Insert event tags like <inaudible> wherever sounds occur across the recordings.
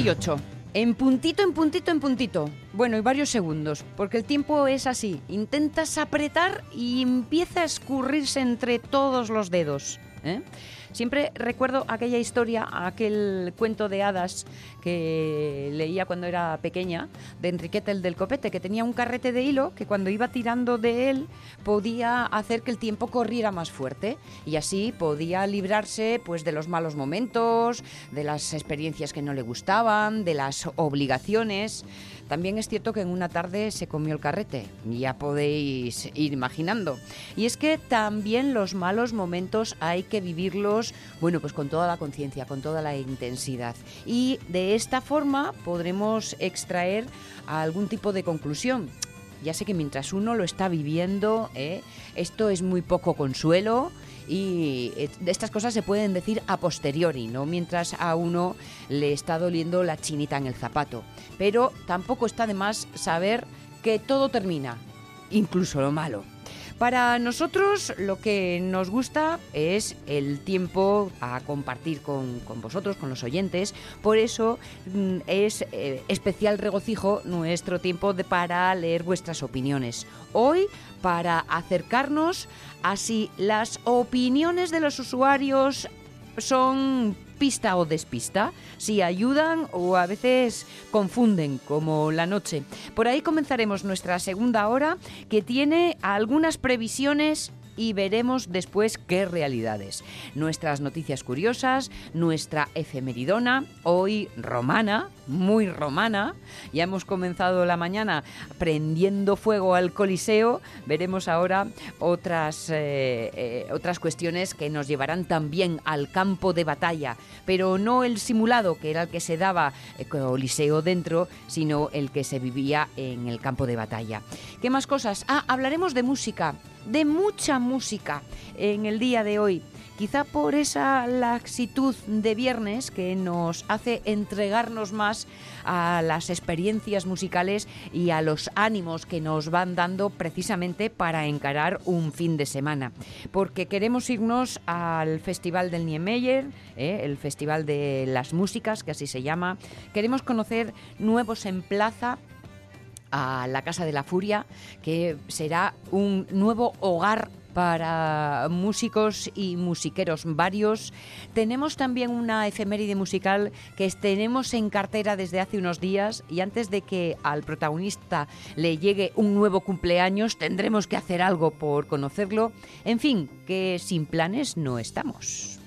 Y 8. En puntito, en puntito, en puntito. Bueno, y varios segundos, porque el tiempo es así. Intentas apretar y empieza a escurrirse entre todos los dedos. ¿eh? Siempre recuerdo aquella historia, aquel cuento de hadas que leía cuando era pequeña, de Enriqueta el del Copete, que tenía un carrete de hilo que cuando iba tirando de él podía hacer que el tiempo corriera más fuerte y así podía librarse pues de los malos momentos, de las experiencias que no le gustaban, de las obligaciones. También es cierto que en una tarde se comió el carrete, ya podéis ir imaginando. Y es que también los malos momentos hay que vivirlos, bueno, pues con toda la conciencia, con toda la intensidad. Y de esta forma podremos extraer algún tipo de conclusión. Ya sé que mientras uno lo está viviendo, ¿eh? esto es muy poco consuelo y eh, estas cosas se pueden decir a posteriori, no mientras a uno le está doliendo la chinita en el zapato. Pero tampoco está de más saber que todo termina, incluso lo malo. Para nosotros lo que nos gusta es el tiempo a compartir con, vosotros, con los oyentes. Por eso mm, es eh, especial regocijo nuestro tiempo de, para leer vuestras opiniones. Hoy para acercarnos a si las opiniones de los usuarios son pista o despista, si ayudan o a veces confunden, como la noche. Por ahí comenzaremos nuestra segunda hora, que tiene algunas previsiones y veremos después qué realidades. Nuestras noticias curiosas, nuestra efemeridona, hoy romana, muy romana. Ya hemos comenzado la mañana prendiendo fuego al Coliseo. Veremos ahora otras, eh, eh, otras cuestiones que nos llevarán también al campo de batalla, pero no el simulado, que era el que se daba eh, Coliseo dentro, sino el que se vivía en el campo de batalla. ¿Qué más cosas? Ah, hablaremos de música de mucha música en el día de hoy. Quizá por esa laxitud de viernes que nos hace entregarnos más a las experiencias musicales y a los ánimos que nos van dando precisamente para encarar un fin de semana. Porque queremos irnos al Festival del Niemeyer, ¿eh? el Festival de las Músicas, que así se llama. Queremos conocer nuevos en plaza a la Casa de la Furia, que será un nuevo hogar para músicos y musiqueros varios. Tenemos también una efeméride musical que tenemos en cartera desde hace unos días y antes de que al protagonista le llegue un nuevo cumpleaños tendremos que hacer algo por conocerlo. En fin, que sin planes no estamos.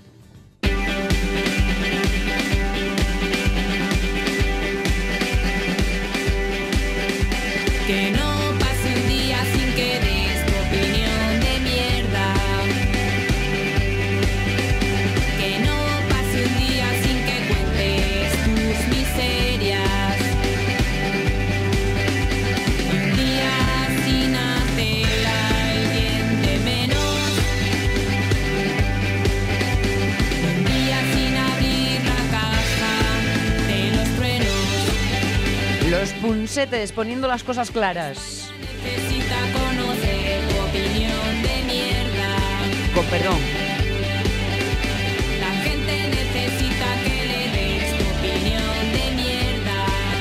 Los punsetes poniendo las cosas claras. Necesita conocer tu opinión de mierda. Con perdón.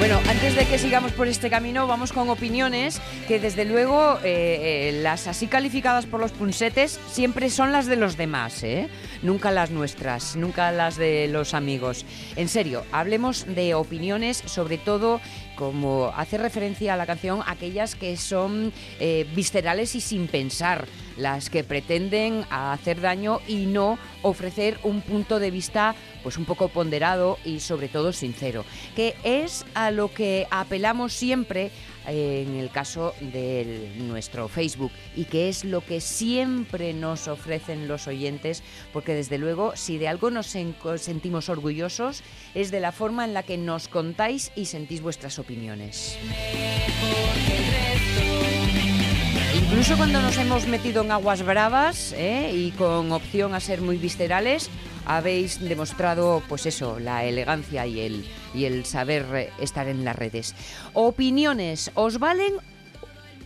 Bueno, antes de que sigamos por este camino, vamos con opiniones que desde luego eh, eh, las así calificadas por los punsetes siempre son las de los demás, ¿eh? nunca las nuestras, nunca las de los amigos. En serio, hablemos de opiniones, sobre todo como hace referencia a la canción, aquellas que son eh, viscerales y sin pensar. Las que pretenden hacer daño y no ofrecer un punto de vista pues un poco ponderado y sobre todo sincero, que es a lo que apelamos siempre eh, en el caso de nuestro Facebook y que es lo que siempre nos ofrecen los oyentes, porque desde luego si de algo nos en- sentimos orgullosos es de la forma en la que nos contáis y sentís vuestras opiniones. Incluso cuando nos hemos metido en aguas bravas ¿eh? y con opción a ser muy viscerales, habéis demostrado, pues eso, la elegancia y el, y el saber eh, estar en las redes. Opiniones, ¿os valen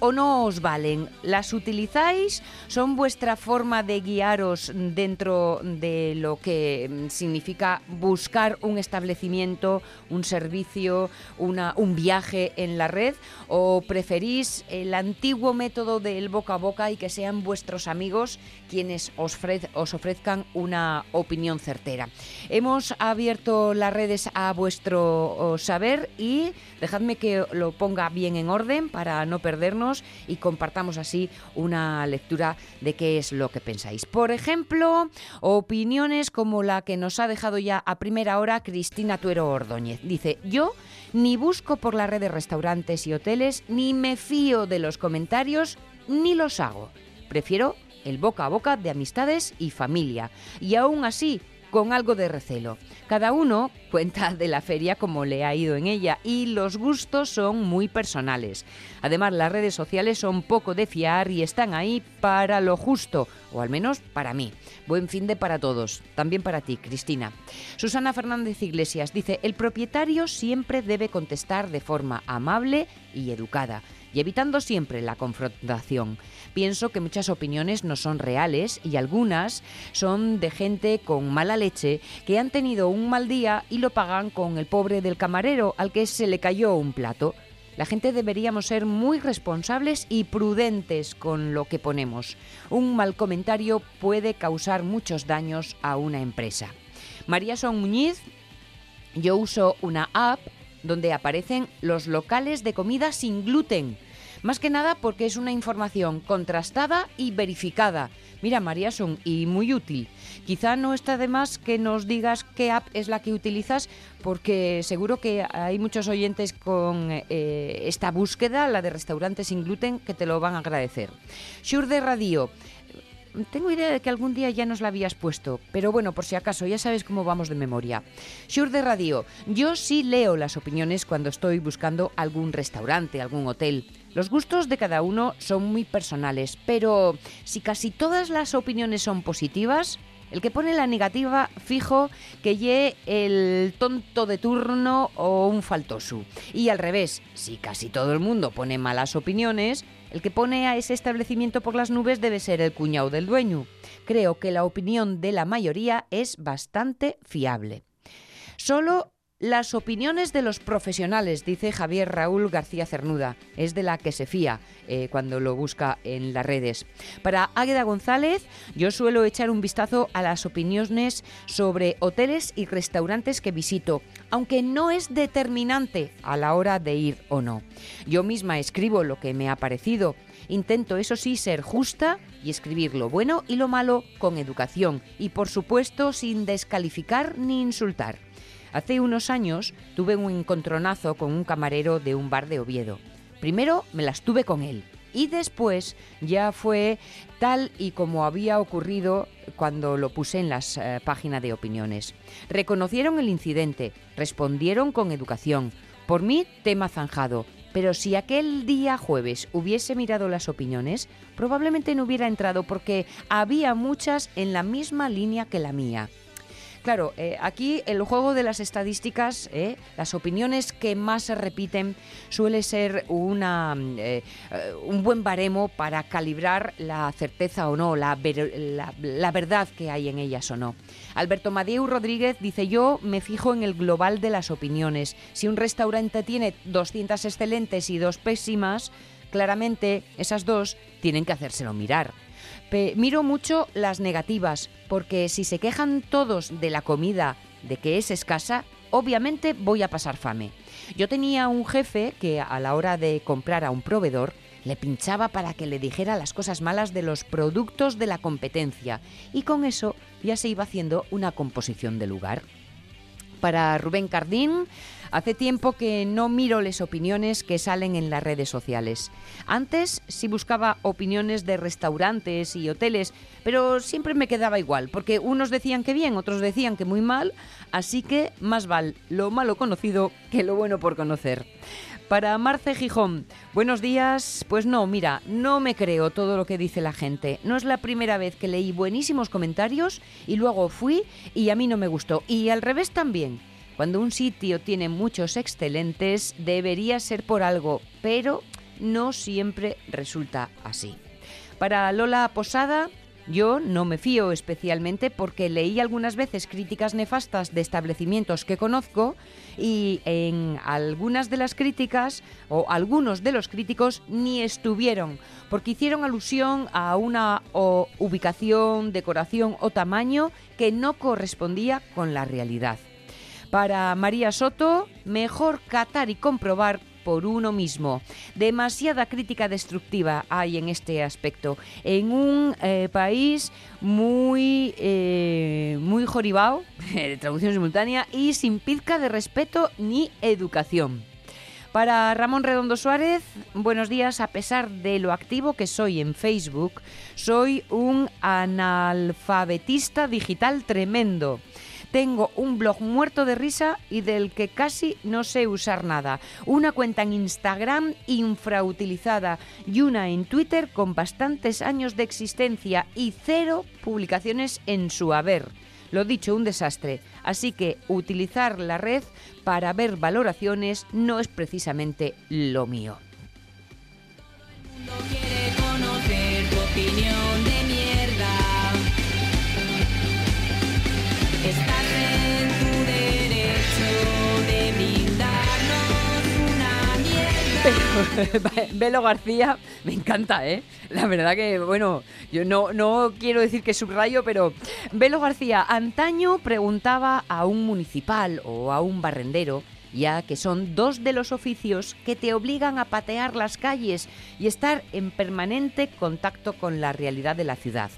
o no os valen? ¿Las utilizáis? ¿Son vuestra forma de guiaros dentro de lo que mm, significa buscar un establecimiento, un servicio, una, un viaje en la red? ¿O preferís el antiguo método del boca a boca y que sean vuestros amigos quienes os, os ofrezcan una opinión certera? Hemos abierto las redes a vuestro saber y dejadme que lo ponga bien en orden para no perdernos y compartamos así una lectura de qué es lo que pensáis. Por ejemplo, opiniones como la que nos ha dejado ya a primera hora Cristina Tuero Ordóñez. Dice, yo ni busco por la red de restaurantes y hoteles, ni me fío de los comentarios, ni los hago. Prefiero el boca a boca de amistades y familia. Y aún así, con algo de recelo. Cada uno <laughs> cuenta de la feria como le ha ido en ella y los gustos son muy personales. Además, las redes sociales son poco de fiar y están ahí para lo justo, o al menos para mí. Buen fin de para todos, también para ti, Cristina. Susana Fernández Iglesias dice, el propietario siempre debe contestar de forma amable y educada y evitando siempre la confrontación. Pienso que muchas opiniones no son reales y algunas son de gente con mala leche que han tenido un mal día y lo pagan con el pobre del camarero al que se le cayó un plato. La gente deberíamos ser muy responsables y prudentes con lo que ponemos. Un mal comentario puede causar muchos daños a una empresa. María Son Muñiz yo uso una app donde aparecen los locales de comida sin gluten. Más que nada porque es una información contrastada y verificada. Mira, María Son, y muy útil. Quizá no está de más que nos digas qué app es la que utilizas, porque seguro que hay muchos oyentes con eh, esta búsqueda, la de restaurantes sin gluten, que te lo van a agradecer. Shure de Radio. Tengo idea de que algún día ya nos la habías puesto, pero bueno, por si acaso, ya sabes cómo vamos de memoria. Shure de Radio, yo sí leo las opiniones cuando estoy buscando algún restaurante, algún hotel. Los gustos de cada uno son muy personales, pero si casi todas las opiniones son positivas, el que pone la negativa, fijo que lle el tonto de turno o un faltoso. Y al revés, si casi todo el mundo pone malas opiniones, el que pone a ese establecimiento por las nubes debe ser el cuñado del dueño. Creo que la opinión de la mayoría es bastante fiable. Solo las opiniones de los profesionales, dice Javier Raúl García Cernuda, es de la que se fía eh, cuando lo busca en las redes. Para Águeda González, yo suelo echar un vistazo a las opiniones sobre hoteles y restaurantes que visito, aunque no es determinante a la hora de ir o no. Yo misma escribo lo que me ha parecido. Intento, eso sí, ser justa y escribir lo bueno y lo malo con educación y, por supuesto, sin descalificar ni insultar. Hace unos años tuve un encontronazo con un camarero de un bar de Oviedo. Primero me las tuve con él y después ya fue tal y como había ocurrido cuando lo puse en las eh, páginas de opiniones. Reconocieron el incidente, respondieron con educación. Por mí, tema zanjado. Pero si aquel día jueves hubiese mirado las opiniones, probablemente no hubiera entrado porque había muchas en la misma línea que la mía. Claro, eh, aquí el juego de las estadísticas, eh, las opiniones que más se repiten, suele ser una, mm, eh, un buen baremo para calibrar la certeza o no, la, la- la verdad que hay en ellas o no. Alberto Madeu Rodríguez dice, yo me fijo en el global de las opiniones. Si un restaurante tiene 200 excelentes y dos pésimas, claramente esas dos tienen que hacérselo mirar. Miro mucho las negativas, porque si se quejan todos de la comida, de que es escasa, obviamente voy a pasar fame. Yo tenía un jefe que a la hora de comprar a un proveedor Le pinchaba para que le dijera las cosas malas de los productos de la competencia y con eso ya se iba haciendo una composición de lugar. Para Rubén Cardín, hace tiempo que no miro las opiniones que salen en las redes sociales. Antes sí buscaba opiniones de restaurantes y hoteles, pero siempre me quedaba igual, porque unos decían que bien, otros decían que muy mal, así que más vale lo malo conocido que lo bueno por conocer. Para Marce Gijón, buenos días. Pues no, mira, no me creo todo lo que dice la gente. No es la primera vez que leí buenísimos comentarios y luego fui y a mí no me gustó. Y al revés también. Cuando un sitio tiene muchos excelentes, debería ser por algo, pero no siempre resulta así. Para Lola Posada, yo no me fío especialmente porque leí algunas veces críticas nefastas de establecimientos que conozco y en algunas de las críticas o algunos de los críticos ni estuvieron porque hicieron alusión a una ubicación, decoración o tamaño que no correspondía con la realidad. Para María Soto, mejor catar y comprobar por uno mismo. Demasiada crítica destructiva hay en este aspecto. En un eh, país muy, eh, muy joribao, <laughs> de traducción simultánea, y sin pizca de respeto ni educación. Para Ramón Redondo Suárez, buenos días. A pesar de lo activo que soy en Facebook, soy un analfabetista digital tremendo. Tengo un blog muerto de risa y del que casi no sé usar nada. Una cuenta en Instagram infrautilizada y una en Twitter con bastantes años de existencia y cero publicaciones en su haber. Lo dicho, un desastre. Así que utilizar la red para ver valoraciones no es precisamente lo mío. mundo quiere conocer tu opinión <laughs> Velo García, me encanta, ¿eh? La verdad que, bueno, yo no, no quiero decir que subrayo, pero Velo García antaño preguntaba a un municipal o a un barrendero, ya que son dos de los oficios que te obligan a patear las calles y estar en permanente contacto con la realidad de la ciudad.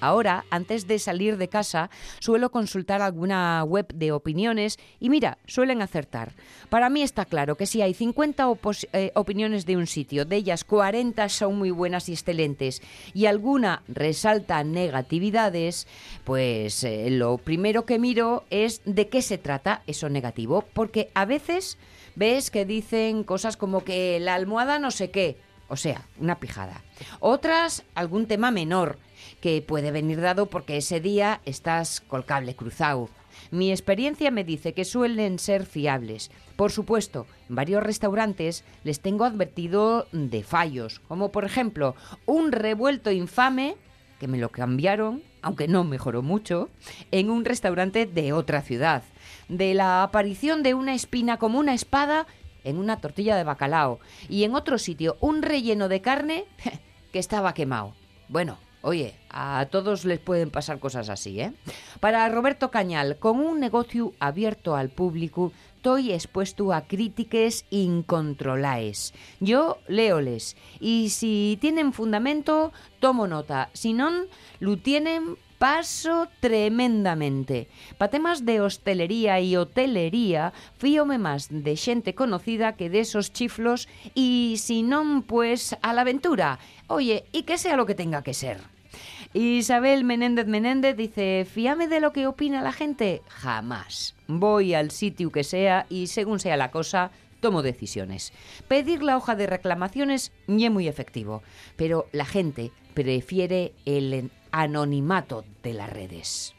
Ahora, antes de salir de casa, suelo consultar alguna web de opiniones y mira, suelen acertar. Para mí está claro que si hay 50 opos- eh, opiniones de un sitio, de ellas 40 son muy buenas y excelentes y alguna resalta negatividades, pues eh, lo primero que miro es de qué se trata eso negativo, porque a veces ves que dicen cosas como que la almohada no sé qué, o sea, una pijada. Otras, algún tema menor, que puede venir dado porque ese día estás col cable cruzado. Mi experiencia me dice que suelen ser fiables. Por supuesto, en varios restaurantes les tengo advertido de fallos, como por ejemplo un revuelto infame, que me lo cambiaron, aunque no mejoró mucho, en un restaurante de otra ciudad. De la aparición de una espina como una espada en una tortilla de bacalao. Y en otro sitio, un relleno de carne <laughs> que estaba quemado. Bueno, oye, a todos les pueden pasar cosas así, ¿eh? Para Roberto Cañal, con un negocio abierto al público, estoy expuesto a críticas incontrolaes. Yo leoles y si tienen fundamento, tomo nota. Si no, lo tienen paso tremendamente. Pa temas de hostelería y hotelería, fíome más de xente conocida que de esos chiflos y si non, pues a la aventura. Oye, y que sea lo que tenga que ser. Isabel Menéndez Menéndez dice, fíame de lo que opina la gente. Jamás. Voy al sitio que sea y según sea la cosa, tomo decisiones. Pedir la hoja de reclamaciones y es muy efectivo, pero la gente prefiere el anonimato de las redes.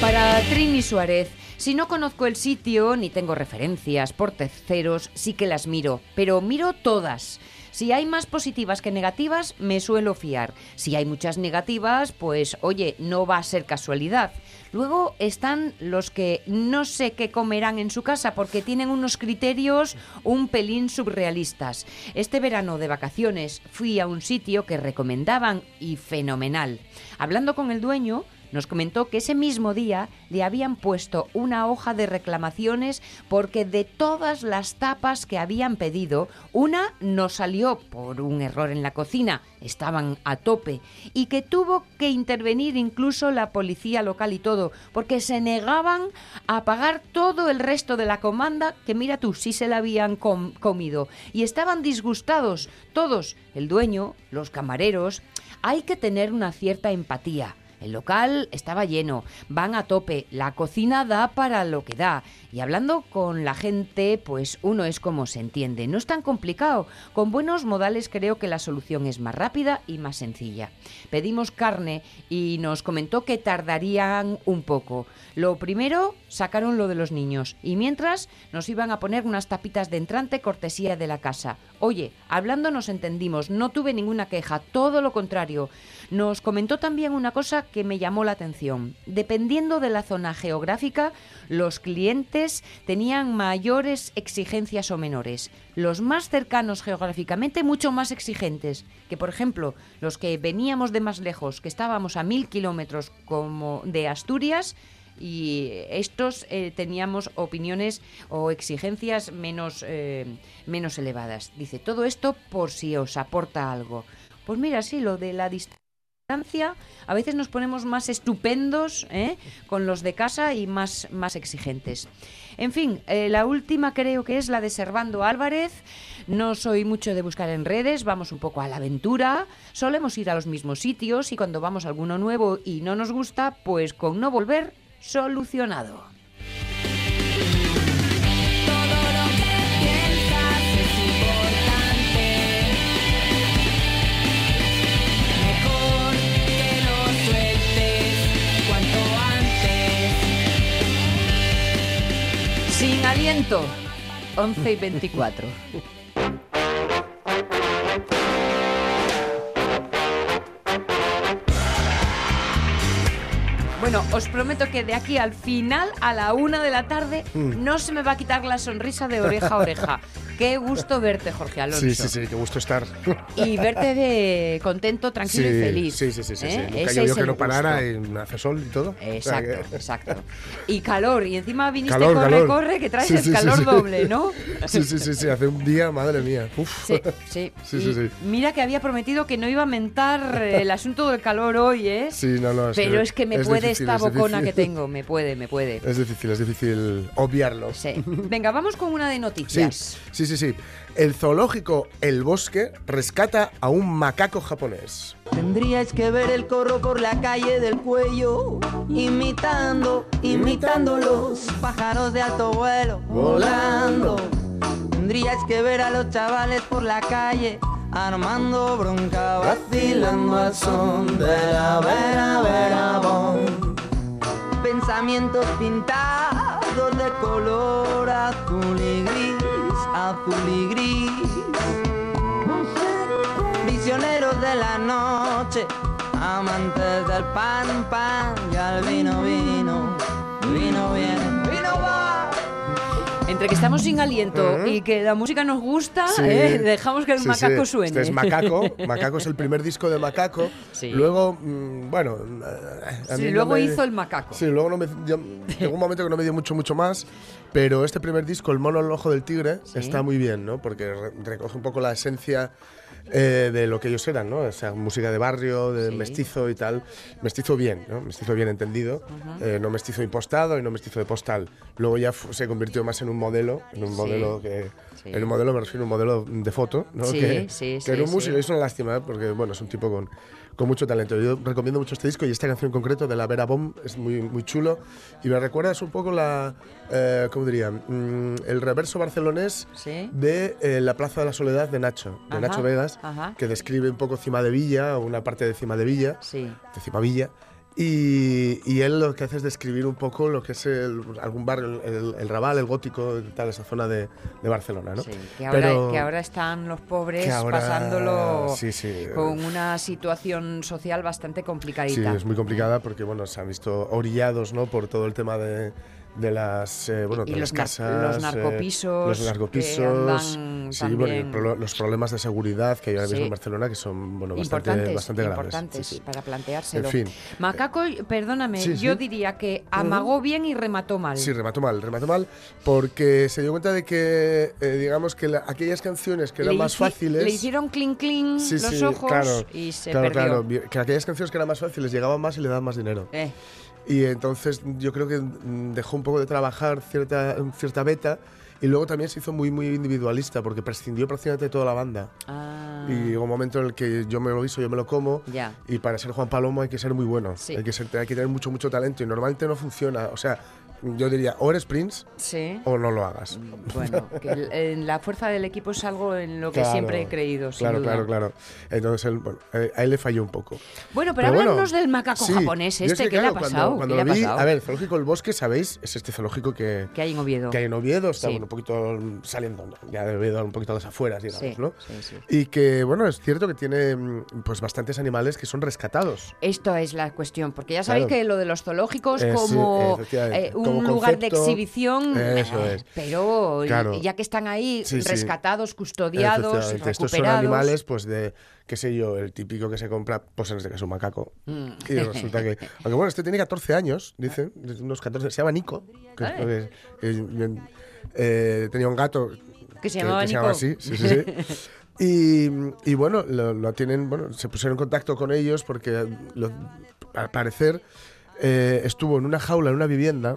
Para Trini Suárez, si no conozco el sitio ni tengo referencias por terceros, sí que las miro, pero miro todas. Si hay más positivas que negativas, me suelo fiar. Si hay muchas negativas, pues oye, no va a ser casualidad. Luego están los que no sé qué comerán en su casa porque tienen unos criterios un pelín surrealistas. Este verano de vacaciones fui a un sitio que recomendaban y fenomenal. Hablando con el dueño, Nos comentó que ese mismo día le habían puesto una hoja de reclamaciones porque de todas las tapas que habían pedido, una no salió por un error en la cocina, estaban a tope, y que tuvo que intervenir incluso la policía local y todo, porque se negaban a pagar todo el resto de la comanda que mira tú, sí se la habían com- comido. Y estaban disgustados, todos, el dueño, los camareros. Hay que tener una cierta empatía. El local estaba lleno, van a tope, la cocina da para lo que da. Y hablando con la gente, pues uno es como se entiende. No es tan complicado. Con buenos modales creo que la solución es más rápida y más sencilla. Pedimos carne y nos comentó que tardarían un poco. Lo primero, sacaron lo de los niños. Y mientras nos iban a poner unas tapitas de entrante cortesía de la casa. Oye, hablando nos entendimos, no tuve ninguna queja, todo lo contrario. Nos comentó también una cosa que me llamó la atención. Dependiendo de la zona geográfica, los clientes tenían mayores exigencias o menores. Los más cercanos geográficamente, mucho más exigentes. Que, por ejemplo, los que veníamos de más lejos, que estábamos a mil kilómetros como de Asturias, y estos eh, teníamos opiniones o exigencias menos, eh, menos elevadas. Dice, todo esto por si os aporta algo. Pues mira, sí, lo de la distancia, a veces nos ponemos más estupendos ¿eh? con los de casa y más, más exigentes. En fin, eh, la última creo que es la de Servando Álvarez. No soy mucho de buscar en redes, vamos un poco a la aventura. Solemos ir a los mismos sitios y cuando vamos a alguno nuevo y no nos gusta, pues con no volver, solucionado. Sin aliento, 11 y 24. Bueno, os prometo que de aquí al final, a la una de la tarde, no se me va a quitar la sonrisa de oreja a oreja. <laughs> Qué gusto verte, Jorge Alonso. Sí, sí, sí, qué gusto estar. Y verte de contento, tranquilo sí, y feliz. Sí, sí, sí, sí. ¿eh? sí. Nunca Ese llovió es que no parara y hace sol y todo. <laughs> O sea Exacto, que- exacto. Y calor, y encima viniste Calor, corre, calor. corre, que traes Sí, el calor doble, ¿no? <laughs> Sí, sí, sí, sí, hace un día, madre mía. Uf. Sí, sí. Sí, sí, sí. Mira que había prometido que no iba a mentar el asunto del calor hoy, ¿eh? Sí, no, no. Pero es que me puede esta es bocona que tengo, me puede, me puede. Es difícil, es difícil obviarlo. Sí. Venga, vamos con una de Sí, noticias. sí, sí, sí. El zoológico El Bosque rescata a un macaco japonés. Tendríais que ver el corro por la calle del cuello, imitando, imitando los pájaros de alto vuelo, volando. Tendríais que ver a los chavales por la calle, armando bronca, vacilando al son de la vera, vera, bom. Pensamientos pintados de color azul y gris, azul y gris. Visioneros de la noche, amantes del pan, pan y al vino, vino, Entre que estamos sin aliento y que la música nos gusta, Sí. ¿eh? <laughs> dejamos que el Sí, macaco sí. suene. Este es Macaco. <laughs> Macaco es el primer disco de Macaco. Luego, mm, bueno. a Sí, mí no luego me- hizo el macaco. Sí, luego no me, yo- llegó un momento que no me dio mucho, mucho más. Pero este primer disco, El mono al ojo del tigre, está muy bien, ¿no? Porque re- recoge un poco la esencia eh, de lo que ellos eran, ¿no? O sea, música de barrio, de Sí. mestizo y tal. Mestizo bien, ¿no? Mestizo bien entendido. eh, no mestizo impostado y no mestizo de postal. Luego ya se convirtió más en un modelo, en un Sí. modelo que... Sí. En un modelo me refiero a un modelo de foto, ¿no? Que, era un músico, es una lástima, ¿eh? porque bueno, es un tipo con, con mucho talento. Yo recomiendo mucho este disco y esta canción en concreto de la Vera Bomb es muy, muy chulo y me recuerda es un poco la, eh, ¿cómo diría? Mm, el reverso barcelonés Sí. de eh, La Plaza de la Soledad de Nacho, de Ajá, Nacho Vegas, ajá. que describe un poco Cima de Villa, una parte de Cima de Villa, Sí. de Cima Villa. Y, y él lo que hace es describir un poco lo que es el- algún barrio, el, el- el Raval, el Gótico, tal, esa zona de, de Barcelona, ¿no? Sí, que ahora, Pero- que ahora están los pobres ahora- pasándolo sí, sí. con una situación social bastante Sí, complicadita. es muy complicada porque bueno, se han visto orillados ¿no? por todo el tema de, de las eh, bueno Y de los las los casas, eh, narcopisos los que narcopisos, sí, bueno, y los problemas de seguridad que hay ahora mismo Sí. en Barcelona que son bueno bastante importantes, bastante importantes para planteárselo. En fin. Macaco, perdóname, Sí, yo diría que amagó bien y remató mal. Sí, remató mal, remató mal, porque se dio cuenta de que, eh, digamos, que la- aquellas canciones que eran Le más fáciles... Le hicieron clink clink los ojos claro, y se claro, perdió. claro, que aquellas canciones que eran más fáciles llegaban más y le daban más dinero. Eh, Y entonces yo creo que mm, dejó un poco de trabajar cierta, cierta beta y luego también se hizo muy, muy individualista porque prescindió prácticamente de toda la banda. ah, Y llegó un momento en el que yo me lo guiso, yo me lo como. Ya. Y para ser Juan Palomo hay que ser muy bueno. Sí. Hay, que ser, hay que tener mucho, mucho talento. Y normalmente no funciona. O sea, yo diría, o eres Prince sí. o no lo hagas. Bueno, que el- en la fuerza del equipo es algo en lo que Claro, siempre he creído, sin Claro, duda. claro, claro. Entonces, él, bueno, a él le falló un poco. Bueno, pero, Pero bueno, háblanos del macaco sí. japonés es este, que, ¿qué le ha pasado? Cuando, ¿Qué cuando le vi, a ver, el Zoológico del Bosque, ¿sabéis? Es este zoológico que, que hay en Oviedo. que hay en Oviedo, está Sí. bueno, un poquito saliendo, ¿no? ya de Oviedo un poquito a las afueras, digamos, ¿no? sí, sí. Y que, bueno, es cierto que tiene mm, pues bastantes animales que son rescatados. Esto es la cuestión, porque ya sabéis Claro. que lo de los zoológicos Eh, como eh, un Como lugar de exhibición, eso eh, es. pero Claro. ya que están ahí Sí, sí. rescatados, custodiados, Efectivamente, Estos son recuperados. animales, pues de, qué sé yo, el típico que se compra, pues en este caso un macaco. Mm. Y resulta que. <laughs> Aunque bueno, este tiene 14 años, dicen, unos 14, se llama Nico. Que, Ah. que- eh, tenía un gato Que se llamaba Nico. así, sí, sí, sí. <laughs> Y, y bueno, lo, lo tienen, bueno, se pusieron en contacto con ellos porque lo- al parecer eh, estuvo en una jaula, en una vivienda,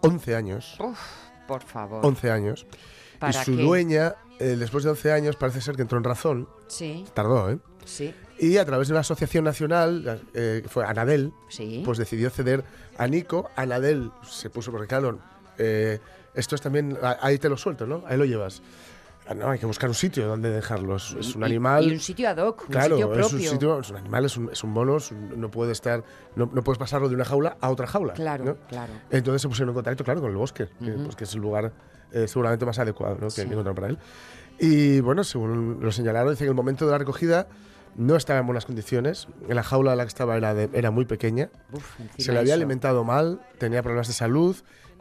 11 años. Uf, por favor. 11 años. Y ¿Para su qué? dueña, eh, después de 11 años, parece ser que entró en razón. Sí, Tardó, ¿eh? sí, Y a través de una asociación nacional, eh, fue Anadel, sí. pues decidió ceder a Nico. Anadel se puso, porque claro, eh, esto es también, ahí te lo suelto, ¿no? Ahí lo llevas. Ah, No, hay que buscar un sitio donde dejarlos. Es un animal. Y, un sitio ad hoc, Claro, un sitio es propio. un sitio, es un animal, es un, es un mono, es un- no puede estar, no, no puedes pasarlo de una jaula a otra jaula. Claro, ¿no? claro. Entonces se pusieron en contacto, claro, con el bosque, que, Ujú. pues, que es el lugar eh, seguramente más adecuado ¿no? que Sí. encontraron para él. Y bueno, según lo señalaron, dice que el momento de la recogida no estaba en buenas condiciones. En la jaula en la que estaba era, de- era muy pequeña. Uf, Se le había eso. alimentado mal, tenía problemas de salud,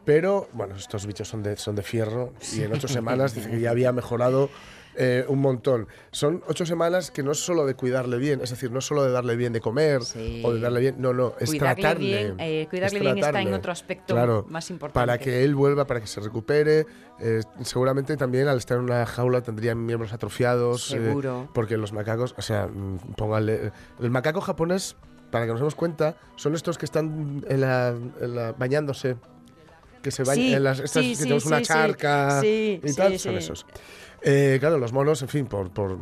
pero bueno, estos bichos son de, son de fierro y en ocho semanas dice que ya <laughs> había mejorado eh, un montón. Son ocho semanas que no es solo de cuidarle bien, es decir, no es solo de darle bien de comer Sí. o de darle bien, no, no, es Cuidarle tratarle. bien, eh, cuidarle es bien está en otro aspecto Claro, más importante. Para que él vuelva, para que se recupere. eh, seguramente también al estar en una jaula tendrían miembros atrofiados. eh, Seguro. porque los macacos, o sea, mm, póngale. El macaco japonés, para que nos demos cuenta, son estos que están en la, en la- bañándose. Que se bañan Sí, en las. Estas sí, que sí, tenemos una charca Sí, y sí, tal, son esos. Eh, claro, los monos, en fin, por, por,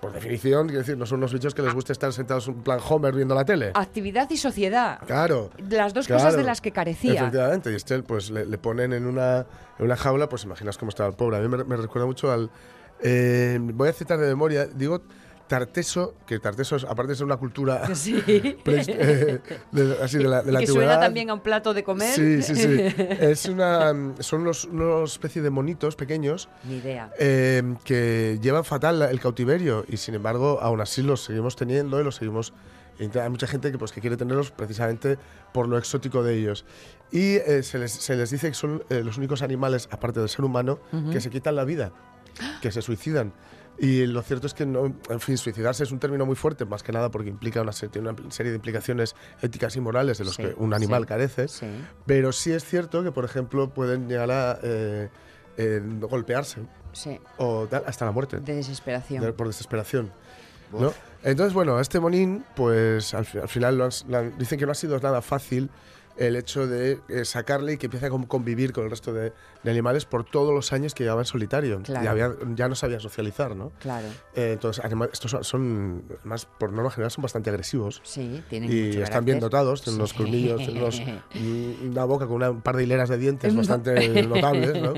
por definición, quiero decir, no son unos bichos que les guste estar sentados en plan Homer viendo la tele. Actividad y sociedad. Claro. Las dos cosas de las que carecía. Efectivamente, y este pues le, le ponen en una, en una jaula, pues imaginas cómo estaba el pobre. A mí me, me recuerda mucho al... eh, voy a citar de memoria, digo Tarteso, que Tarteso, es, aparte de ser una cultura Sí. <laughs> eh, de, así de la, de la Y que antigüedad, suena también a un plato de comer. Sí, sí, sí. <laughs> Es una, son unos, unos especie de monitos pequeños Ni idea. eh, que llevan fatal el cautiverio y sin embargo aún así los seguimos teniendo y los seguimos hay mucha gente que pues que quiere tenerlos precisamente por lo exótico de ellos y eh, se, les, se les dice que son eh, los únicos animales aparte del ser humano que se quitan la vida que se suicidan y lo cierto es que no, en fin, suicidarse es un término muy fuerte, más que nada porque implica una, serie de implicaciones éticas y morales de los Sí, que un animal sí, carece. sí. Pero sí es cierto que, por ejemplo, pueden llegar a eh, eh, golpearse Sí. o tal, hasta la muerte De desesperación. de- por desesperación. ¿no? Entonces, bueno, este monín, pues al, al final lo han- lo han- dicen que no ha sido nada fácil el hecho de eh, sacarle y que empiece a con- convivir con el resto de, de animales por todos los años que llevaba en solitario. Claro. Ya, había- ya no sabía socializar, ¿no? Claro. Eh, entonces, además, estos son, son, más por norma general, son bastante agresivos. Sí, tienen Y mucho están bien dotados, tienen unos Sí. colmillos, tienen unos- <laughs> una boca con una- un par de hileras de dientes bastante <laughs> notables, ¿no?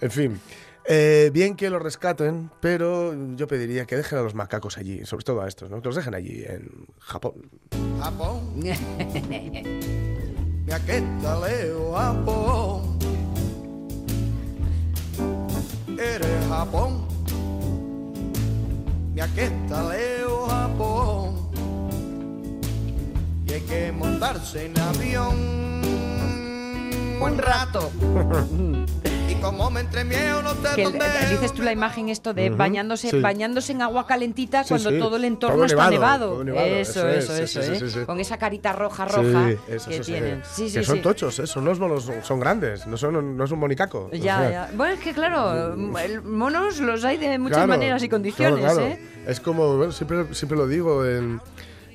En fin. eh, bien que los rescaten, pero yo pediría que dejen a los macacos allí, sobre todo a estos, ¿no? Que los dejen allí, en Japón. Japón. <laughs> Mi aquesta leo Japón. Eres Japón. Mi aquesta leo Japón. Y hay que montarse en avión. buen rato. <laughs> Y como me entremieo no te Que el- dices tú la imagen esto de Ujú, bañándose, sí. bañándose en agua calentita Sí, cuando sí. todo el entorno Todo está nevado, nevado. todo nevado, Eso, eso eso, es, eso, sí, sí, ¿eh? sí, sí. Con esa carita roja, roja Sí, eso, que eso, sí, tienen. sí. Sí, que sí, son sí. tochos, ¿eh? son unos monos, son grandes, no son, no es un monicaco. o Ya, sea, ya. Bueno, es que claro, el- monos los hay de muchas claro, maneras y condiciones, claro, claro. ¿eh? Es como, bueno, siempre, siempre lo digo en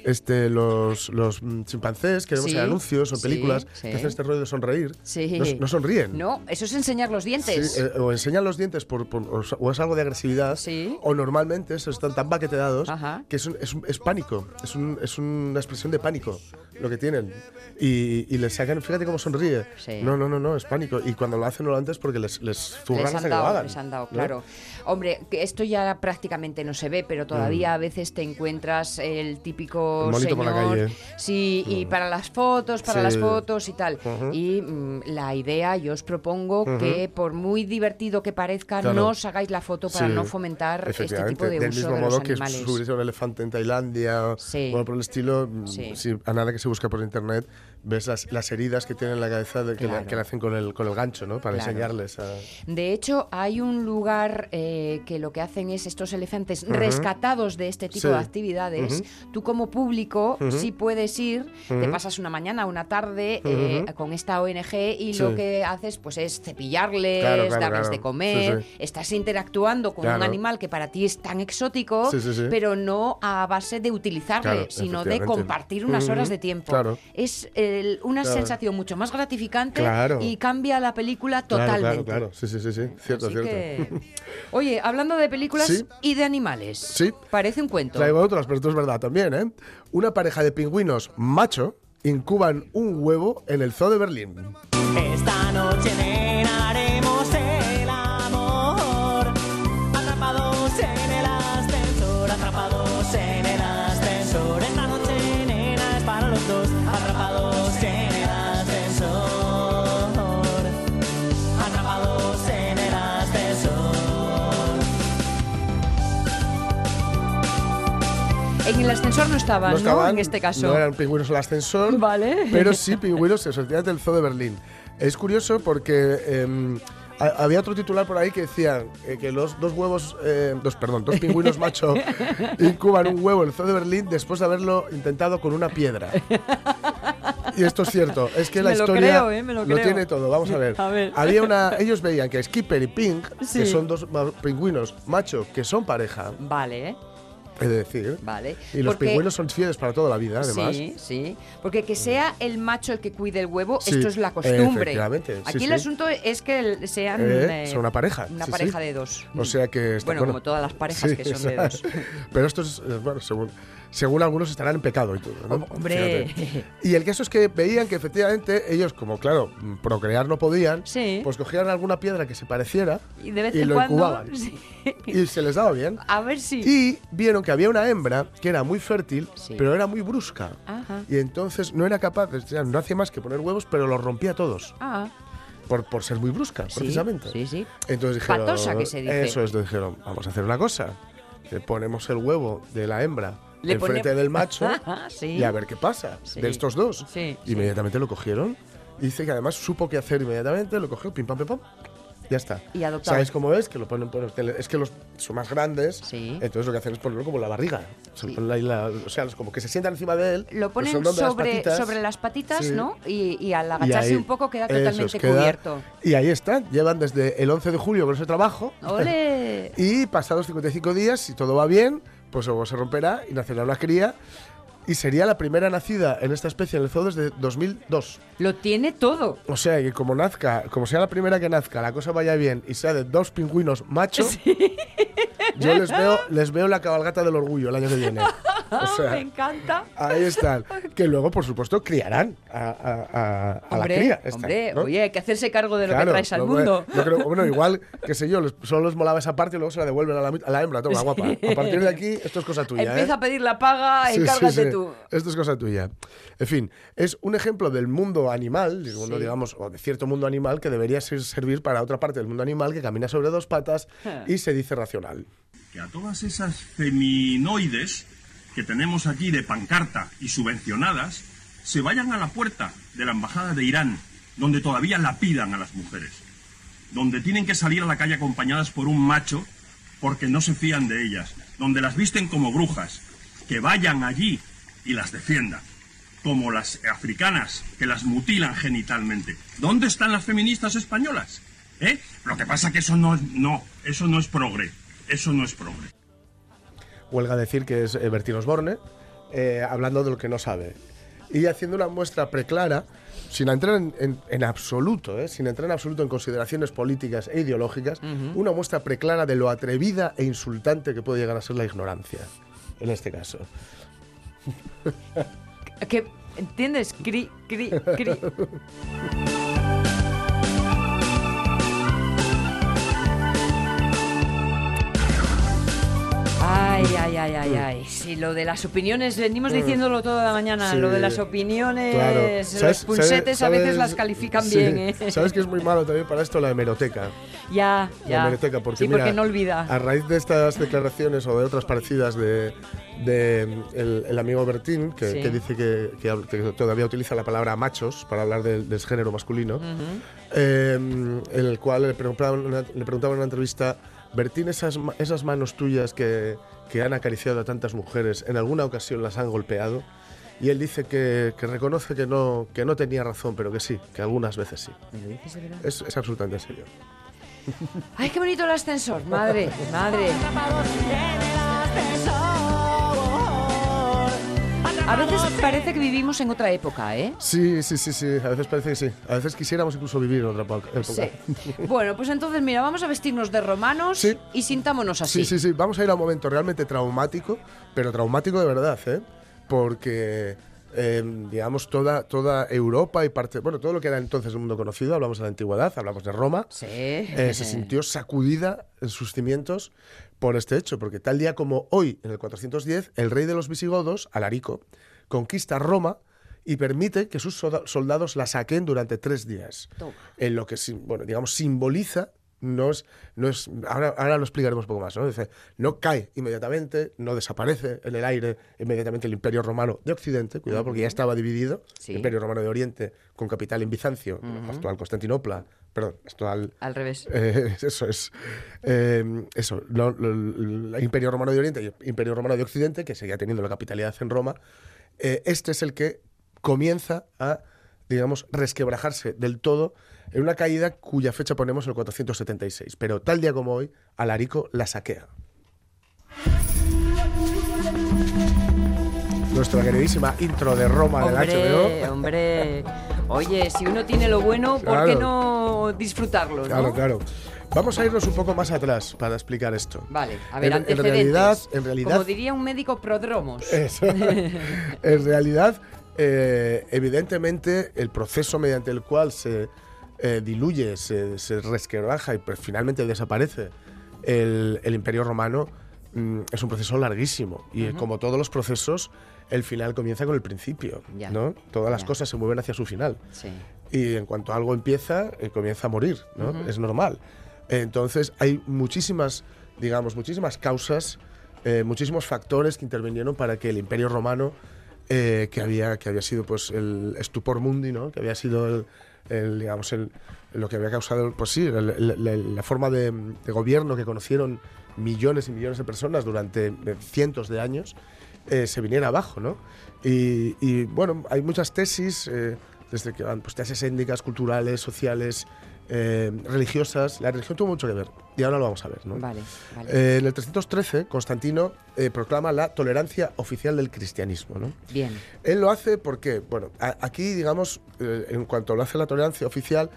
este, los, los chimpancés que vemos Sí, en anuncios o en películas sí. que hacen este rollo de sonreír. No, no sonríen. No, eso es enseñar los dientes. Eh, o enseñan los dientes por, por- o es- algo de agresividad, o normalmente están tan baqueteados Ajá. que es, un- es, un- es pánico, es, un- es una expresión de pánico lo que tienen. Y, y les sacan, fíjate cómo sonríe. No, no, no, no, es pánico. Y cuando lo hacen no lo antes porque les, les zurran Les han, que lo dado, hagan. les han dado, ¿no? claro. Hombre, que esto ya prácticamente no se ve, pero todavía a veces te encuentras el típico Mm. El señor. por la calle. Mm. Sí, y para las fotos, para Sí. las fotos y tal. Y mm, la idea, yo os propongo que por muy divertido que parezca, Claro. no os hagáis la foto para Sí, no fomentar este tipo de Del uso mismo de modo los que animales. subirse a un elefante en Tailandia Sí. o por el estilo, mm, a nada que se busca por internet, ves las, las heridas que tiene en la cabeza de, que, le, Claro. que hacen con el, con el gancho, ¿no? Para Claro. enseñarles a... De hecho, hay un lugar eh, que lo que hacen es estos elefantes rescatados de este tipo Sí. de actividades. Tú como público sí puedes ir, te pasas una mañana, una tarde eh, con esta ONG y lo que haces pues es cepillarles, Claro, darles de comer, Sí, estás interactuando con un animal que para ti es tan exótico, pero no a base de utilizarle, sino de compartir unas horas de tiempo. claro. Es el- una Claro. sensación mucho más gratificante Claro. y cambia la película totalmente. Claro, claro, sí, sí, sí, sí. cierto, Así cierto. que- Oye, hablando de películas Sí. y de animales. Sí. Parece un cuento. Traigo otras, pero esto es verdad también, ¿eh? Una pareja de pingüinos macho incuban un huevo en el zoo de Berlín. Esta noche, el ascensor no estaban, ¿no? estaban, En este caso. No eran pingüinos en el ascensor, Vale. pero sí pingüinos efectivamente del zoo de Berlín. Es curioso porque em, ha- había otro titular por ahí que decía eh, que los dos huevos, eh, dos, perdón, dos pingüinos macho <laughs> incuban un huevo en el zoo de Berlín después de haberlo intentado con una piedra. Y esto es cierto, es que la lo historia creo, ¿eh? Me lo creo. tiene todo. Vamos a ver. A ver. Había una, ellos veían que Skipper y Pink, Sí. que son dos pingüinos macho que son pareja, Vale, ¿eh? He de decir. vale. Y los Porque- pingüinos son fieles para toda la vida, además. Sí, sí. Porque que sea el macho el que cuide el huevo, Sí, esto es la costumbre. efectivamente, sí, Aquí el sí. asunto es que sean, Eh, eh, son una pareja. Una pareja de dos. O sea que. está- Bueno, como todas las parejas que son de dos. Pero esto es, bueno, según, según algunos estarán en pecado y todo. ¿no? Hom- hombre. Fíjate. Y el caso es que veían que efectivamente ellos, como claro, procrear no podían, Sí. pues cogían alguna piedra que se pareciera Y de vez y en lo cuando. incubaban. sí. Y se les daba bien. A ver si. Y vieron que había una hembra que era muy fértil, Sí. pero era muy brusca. Ajá. Y entonces no era capaz, o sea, no hacía más que poner huevos, pero los rompía todos. Ah, Por, por ser muy brusca, precisamente. Sí, sí. Entonces dijeron, Patosa, que se dice. Eso es, dijeron, vamos a hacer una cosa. Le ponemos el huevo de la hembra Le enfrente pone- del macho <laughs> Sí. y a ver qué pasa Sí. de estos dos. Sí. Inmediatamente lo cogieron. Y dice que además supo qué hacer inmediatamente, lo cogió, pim pam, pim pam. Ya está. Y adoptado. ¿Sabes cómo es? Que lo ponen por Es que los son más grandes. Sí. Entonces lo que hacen es ponerlo como la barriga. Sí. ponen ahí la- o sea, como que se sientan encima de él. Lo ponen donde las sobre, patitas. sobre las patitas, Sí. ¿no? Y, y al Y agacharse ahí- un poco queda totalmente queda- cubierto. Y ahí está. Llevan desde el 11 de julio con ese trabajo. ¡Ole! <laughs> Y pasados 55 días, si todo va bien, pues luego se romperá y nacerá una cría. Y sería la primera nacida en esta especie en el zoo desde 2002. Lo tiene todo. O sea que como nazca, como sea la primera que nazca, la cosa vaya bien y sea de dos pingüinos machos, yo les veo, les veo la cabalgata del orgullo el año que viene. O <laughs> sea, Me encanta. ahí están. Que luego, por supuesto, criarán a, a- a- a la Hombre, cría. esta, hombre, ¿no? oye, hay que hacerse cargo de lo Claro, que traes al no, mundo. no creo- bueno, igual, qué sé yo, les- solo les molaba esa parte y luego se la devuelven a la, hembra. Toma, guapa. A partir de aquí, esto es cosa tuya. Empieza ¿eh? a pedir la paga, sí, encárgate sí. tú. Esto es cosa tuya. En fin, es un ejemplo del mundo animal, del mundo, Sí. digamos, o de cierto mundo animal que debería ser- servir para otra parte del mundo animal que camina sobre dos patas y se dice racional. que a todas esas feminoides que tenemos aquí de pancarta y subvencionadas se vayan a la puerta de la embajada de Irán donde todavía lapidan a las mujeres, donde tienen que salir a la calle acompañadas por un macho porque no se fían de ellas, donde las visten como brujas, que vayan allí y las defiendan, como las africanas que las mutilan genitalmente. ¿Dónde están las feministas españolas? ¿Eh? Lo que pasa que eso no es, no, eso no es progre, eso no es progre. Huelga decir que es eh, Bertín Osborne, eh, hablando de lo que no sabe. Y haciendo una muestra preclara, sin entrar en, en- en absoluto, eh, sin entrar en absoluto en consideraciones políticas e ideológicas, una muestra preclara de lo atrevida e insultante que puede llegar a ser la ignorancia, en este caso. Que, ¿Entiendes? Cri, cri, cri. Ay, ay, ay, ay, ay. Sí, lo de las opiniones, venimos diciéndolo toda la mañana. Mm. Sí. Lo de las opiniones, Claro. los ¿Sabes- pulsetes sabes- a veces las califican sí. bien, ¿eh? ¿Sabes que es muy malo también para esto la hemeroteca? Ya, La ya. hemeroteca, porque, sí, porque mira, no olvida. A raíz de estas declaraciones o de otras parecidas de, de, mm, el, el amigo Bertín, que, dice que, que hab- que todavía utiliza la palabra machos para hablar del, del género masculino, eh, en el cual le preguntaban, le preguntaban en una entrevista, Bertín, esas, esas manos tuyas que, que han acariciado a tantas mujeres, ¿en alguna ocasión las han golpeado? Y él dice que, que reconoce que no, que no tenía razón, pero que sí, que algunas veces sí. ¿Me lo dices de verdad? Es, es absolutamente en serio. <laughs> Ay, qué bonito el ascensor. Madre, madre. A veces parece que vivimos en otra época, ¿eh? Sí, sí, sí, sí. A veces parece que sí. A veces quisiéramos incluso vivir en otra po- época. Sí. Bueno, pues entonces, mira, vamos a vestirnos de romanos Sí. y sintámonos así. Sí, sí, sí. Vamos a ir a un momento realmente traumático, pero traumático de verdad, ¿eh? Porque, eh, digamos, toda, toda Europa y parte, bueno, todo lo que era entonces el mundo conocido, hablamos de la antigüedad, hablamos de Roma, Sí. eh, se sintió sacudida en sus cimientos por este hecho, porque tal día como hoy, en el 410, el rey de los visigodos, Alarico, conquista Roma y permite que sus soldados la saquen durante tres días. Toma. En lo que, bueno, digamos, simboliza, no es, no es ahora, ahora lo explicaremos un poco más, ¿no? Dice, no cae inmediatamente, no desaparece en el aire inmediatamente el Imperio Romano de Occidente, cuidado porque ya estaba dividido, Sí. Imperio Romano de Oriente con capital en Bizancio, actual Constantinopla, perdón, actual Al revés. <laughs> eh, eso es. Eh, eso, lo- lo- lo- el Imperio Romano de Oriente y el Imperio Romano de Occidente, que seguía teniendo la capitalidad en Roma, eh, este es el que comienza a, digamos, resquebrajarse del todo en una caída cuya fecha ponemos en el 476. Pero tal día como hoy, Alarico la saquea. Nuestra queridísima intro de Roma del Hombre, HBO. hombre. Oye, si uno tiene lo bueno, ¿por qué no disfrutarlo, no? Claro, claro. Vamos a irnos un poco más atrás para explicar esto. Vale, a ver, En- en antecedentes. realidad- en realidad- Como diría un médico prodromos. Eso. <laughs> en realidad, eh, evidentemente, el proceso mediante el cual se eh, diluye, se, se resquebraja y pues, finalmente desaparece el, el Imperio Romano mm, es un proceso larguísimo. Y como todos los procesos, el final comienza con el principio. Ya. ¿no? Todas las Ya. cosas se mueven hacia su final. Sí. Y en cuanto algo empieza, eh, comienza a morir, ¿no? Es normal. Entonces hay muchísimas, digamos, muchísimas causas, eh, muchísimos factores que intervinieron para que el Imperio Romano, eh, que había que había sido pues el estupor mundi, ¿no? Que había sido el, el, digamos el, lo que había causado, pues sí, el- la forma de, de gobierno que conocieron millones y millones de personas durante eh, cientos de años, eh, se viniera abajo, ¿no? Y, y, bueno, hay muchas tesis, eh, desde que van pues, tesis étnicas, culturales, sociales, eh, religiosas. La religión tuvo mucho que ver, y ahora lo vamos a ver, ¿no? Vale, vale. Eh, en el 313, Constantino eh, proclama la tolerancia oficial del cristianismo, ¿no? Bien. Él lo hace porque, bueno, a- aquí, digamos, en cuanto lo hace la tolerancia oficial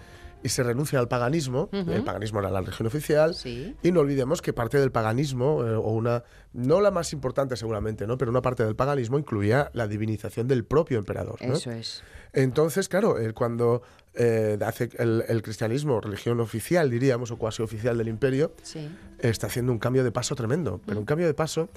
y se renuncia al paganismo, el paganismo era la religión oficial, Sí. y no olvidemos que parte del paganismo, eh, o una, no la más importante seguramente, ¿no? Pero una parte del paganismo incluía la divinización del propio emperador, ¿no? Eso es. Entonces, claro, él cuando eh, hace el, el cristianismo religión oficial, diríamos, o cuasi oficial del imperio, Sí. está haciendo un cambio de paso tremendo, pero un cambio de paso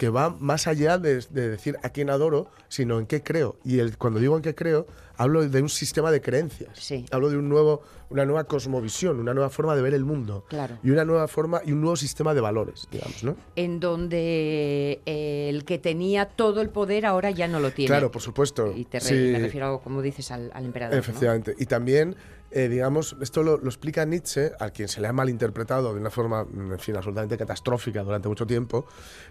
que va más allá de, de decir a quién adoro, sino en qué creo. Y el, cuando digo en qué creo, hablo de un sistema de creencias. Sí. Hablo de un nuevo, una nueva cosmovisión, una nueva forma de ver el mundo. Claro. Y una nueva forma y un nuevo sistema de valores, digamos, ¿no? En donde eh, el que tenía todo el poder ahora ya no lo tiene. Claro, por supuesto. Y te re- Sí. me refiero, como dices, al, al emperador. ¿no? Efectivamente. Y también, eh, digamos, esto lo, lo explica Nietzsche, a quien se le ha malinterpretado de una forma, en fin, absolutamente catastrófica durante mucho tiempo.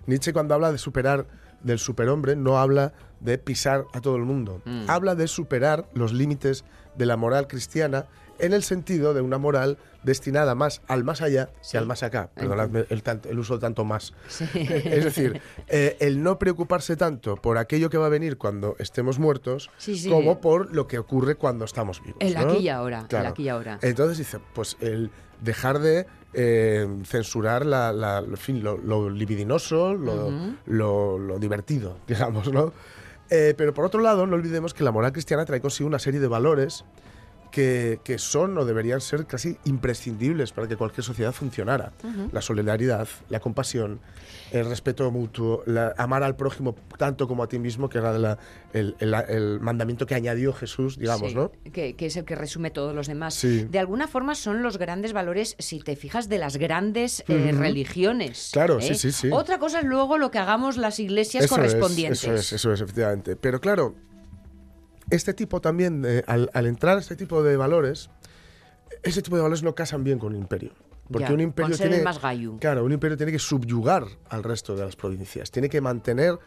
Nietzsche cuando habla de superar, del superhombre, no habla de pisar a todo el mundo. Mm. Habla de superar los límites de la moral cristiana en el sentido de una moral destinada más al más allá Sí. que al más acá. Perdonadme el, el uso de tanto más. Sí. <laughs> Es decir, eh, el no preocuparse tanto por aquello que va a venir cuando estemos muertos, Sí, como por lo que ocurre cuando estamos vivos. El ¿no? aquí y ahora, el Claro. aquí y ahora. Entonces dice, pues el dejar de eh, censurar la, la- en fin, lo, lo libidinoso, lo, Ujú. lo- lo divertido, <laughs> digamos, ¿no? Eh, pero por otro lado, no olvidemos que la moral cristiana trae consigo una serie de valores que, que son o deberían ser casi imprescindibles para que cualquier sociedad funcionara. La solidaridad, la compasión, el respeto mutuo, la- amar al prójimo tanto como a ti mismo, que era la- el, el- el mandamiento que añadió Jesús, digamos, Sí, ¿no? que, que es el que resume todos los demás. Sí. De alguna forma son los grandes valores, si te fijas, de las grandes eh, religiones. Claro, ¿eh? sí, sí, sí. Otra cosa es luego lo que hagamos las iglesias Eso correspondientes. Es, eso es, eso es, efectivamente. Pero claro, este tipo también, de- al, al entrar este tipo de valores, ese tipo de valores no casan bien con un imperio. Porque Ya, un imperio tiene. más. Claro, un imperio tiene que subyugar al resto de las provincias. Tiene que mantener.